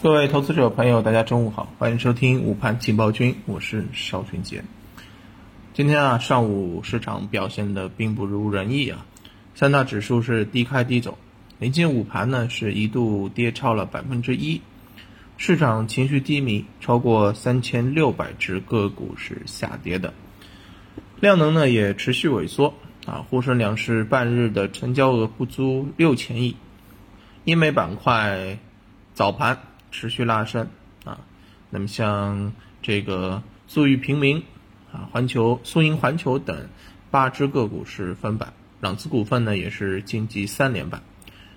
各位投资者朋友，大家中午好，欢迎收听午盘情报君，我是邵群杰。今天啊，上午市场表现的并不如人意啊，三大指数是低开低走，临近午盘呢是一度跌超了百分之一，市场情绪低迷，超过三千六百只个股是下跌的，量能呢也持续萎缩啊，沪深两市半日的成交额不足六千亿，英美板块早盘。持续拉升啊，那么像这个速域平民啊、环球、苏银环球等八只个股是翻板，朗姿股份呢也是晋级三连板。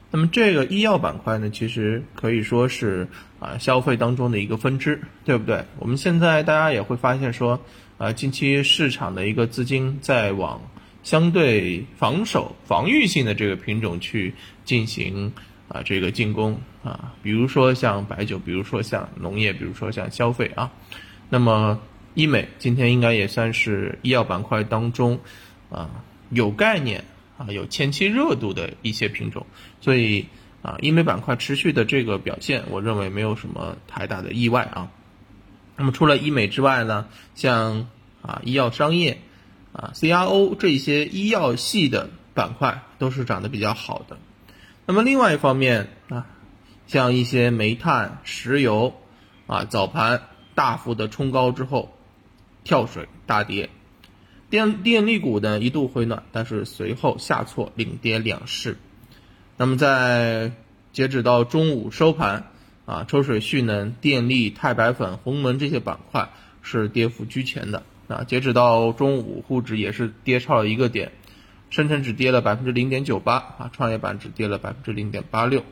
那么这个医药板块呢，其实可以说是啊消费当中的一个分支，对不对？我们现在大家也会发现说，啊近期市场的一个资金在往相对防守、防御性的这个品种去进行。啊，这个进攻啊，比如说像白酒，比如说像农业，比如说像消费啊，那么医美今天应该也算是医药板块当中啊有概念啊有前期热度的一些品种，所以啊医美板块持续的这个表现，我认为没有什么太大的意外啊。那么除了医美之外呢，像啊医药商业啊 CRO 这些医药系的板块都是涨得比较好的。那么另外一方面啊，像一些煤炭、石油啊，早盘大幅的冲高之后，跳水大跌，电电力股呢一度回暖，但是随后下挫，领跌两市。那么在截止到中午收盘啊，抽水蓄能、电力、钛白粉、鸿蒙这些板块是跌幅居前的啊。截止到中午，沪指也是跌超了一个点。深成指跌了百分之零点九八啊，创业板只跌了百分之零点八六。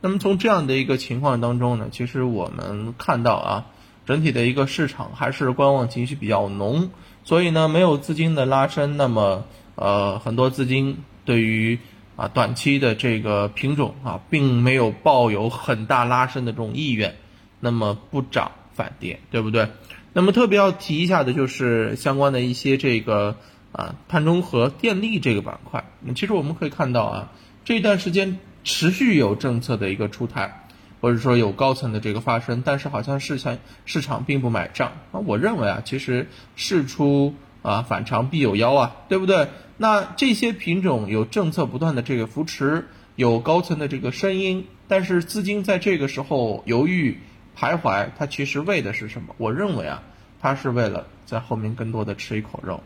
那么从这样的一个情况当中呢，其实我们看到啊，整体的一个市场还是观望情绪比较浓，所以呢，没有资金的拉升，那么呃，很多资金对于啊短期的这个品种啊，并没有抱有很大拉升的这种意愿，那么不涨反跌，对不对？那么特别要提一下的就是相关的一些这个。啊，碳中和、电力这个板块，那其实我们可以看到啊，这段时间持续有政策的一个出台，或者说有高层的这个发生，但是好像市场市场并不买账。那我认为啊，其实事出啊反常必有妖啊，对不对？那这些品种有政策不断的这个扶持，有高层的这个声音，但是资金在这个时候犹豫徘徊，它其实为的是什么？我认为啊，它是为了在后面更多的吃一口肉。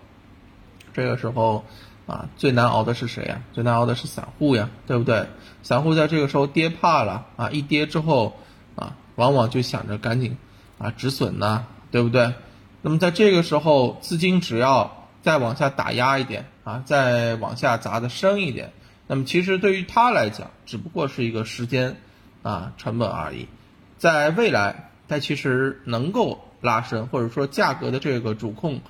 这个时候，啊，最难熬的是谁呀？最难熬的是散户呀，对不对？散户在这个时候跌怕了啊，一跌之后，啊，往往就想着赶紧啊止损呢，对不对？那么在这个时候，资金只要再往下打压一点啊，再往下砸的深一点，那么其实对于他来讲，只不过是一个时间啊成本而已。在未来，它其实能够拉升，或者说价格的这个主控。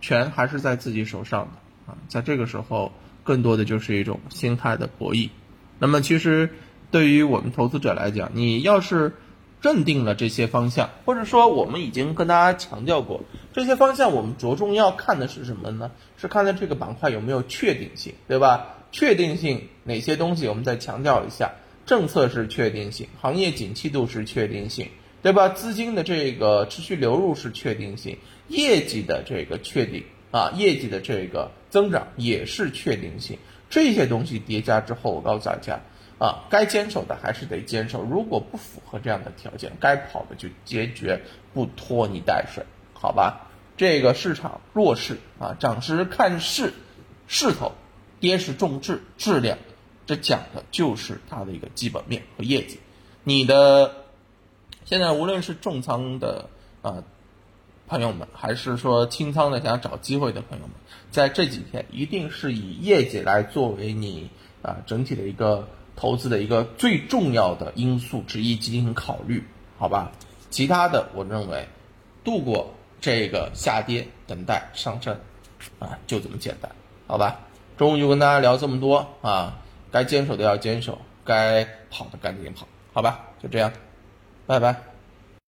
权还是在自己手上的啊，在这个时候，更多的就是一种心态的博弈。那么，其实对于我们投资者来讲，你要是认定了这些方向，或者说我们已经跟大家强调过，这些方向我们着重要看的是什么呢？是看的这个板块有没有确定性，对吧？确定性哪些东西我们再强调一下，政策是确定性，行业景气度是确定性。对吧？资金的这个持续流入是确定性，业绩的这个确定啊，业绩的这个增长也是确定性。这些东西叠加之后，我告诉大家啊，该坚守的还是得坚守。如果不符合这样的条件，该跑的就坚决不拖泥带水，好吧？这个市场弱势啊，涨时看势势头，跌时重质质量，这讲的就是它的一个基本面和业绩。你的。现在无论是重仓的啊朋友们，还是说清仓的想找机会的朋友们，在这几天一定是以业绩来作为你啊整体的一个投资的一个最重要的因素之一进行考虑，好吧？其他的我认为，度过这个下跌，等待上升，啊，就这么简单，好吧？中午就跟大家聊这么多啊，该坚守的要坚守，该跑的赶紧跑，好吧？就这样。拜拜。